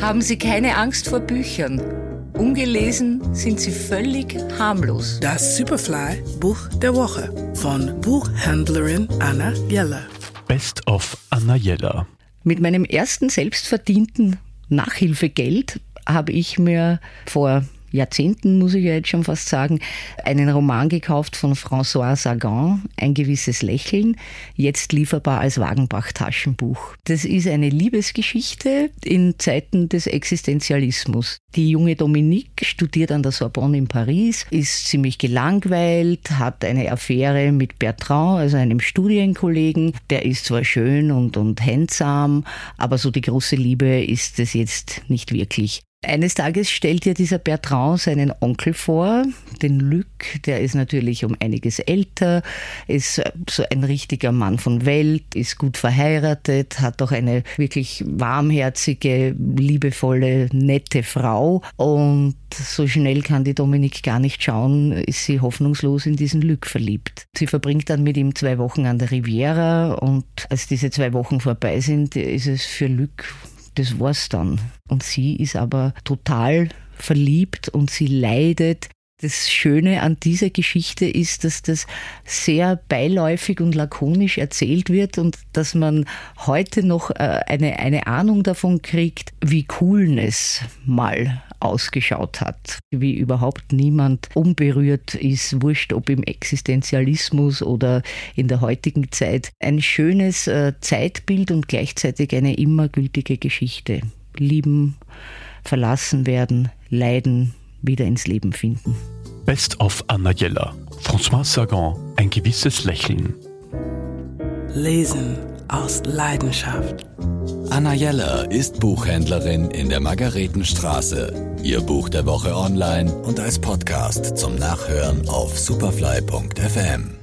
haben Sie keine Angst vor Büchern. Ungelesen sind sie völlig harmlos. Das Superfly Buch der Woche von Buchhändlerin Anna Jeller. Best of Anna Jeller. Mit meinem ersten selbstverdienten Nachhilfegeld habe ich mir vor Jahrzehnten, muss ich ja jetzt schon fast sagen, einen Roman gekauft von François Sagan, Ein gewisses Lächeln, jetzt lieferbar als Wagenbach-Taschenbuch. Das ist eine Liebesgeschichte in Zeiten des Existenzialismus. Die junge Dominique studiert an der Sorbonne in Paris, ist ziemlich gelangweilt, hat eine Affäre mit Bertrand, also einem Studienkollegen. Der ist zwar schön und, und handsam, aber so die große Liebe ist es jetzt nicht wirklich. Eines Tages stellt ihr dieser Bertrand seinen Onkel vor, den Luc, der ist natürlich um einiges älter, ist so ein richtiger Mann von Welt, ist gut verheiratet, hat auch eine wirklich warmherzige, liebevolle, nette Frau und so schnell kann die Dominik gar nicht schauen, ist sie hoffnungslos in diesen Luc verliebt. Sie verbringt dann mit ihm zwei Wochen an der Riviera und als diese zwei Wochen vorbei sind, ist es für Luc das war's dann. Und sie ist aber total verliebt und sie leidet. Das Schöne an dieser Geschichte ist, dass das sehr beiläufig und lakonisch erzählt wird und dass man heute noch äh, eine, eine Ahnung davon kriegt, wie Coolness mal ausgeschaut hat, wie überhaupt niemand unberührt ist, wurscht ob im Existenzialismus oder in der heutigen Zeit. Ein schönes äh, Zeitbild und gleichzeitig eine immer gültige Geschichte. Lieben, verlassen werden, leiden, wieder ins Leben finden. Best of Anna Jeller. François Sagan, ein gewisses Lächeln. Lesen aus Leidenschaft. Anna Jeller ist Buchhändlerin in der Margaretenstraße. Ihr Buch der Woche online und als Podcast zum Nachhören auf superfly.fm.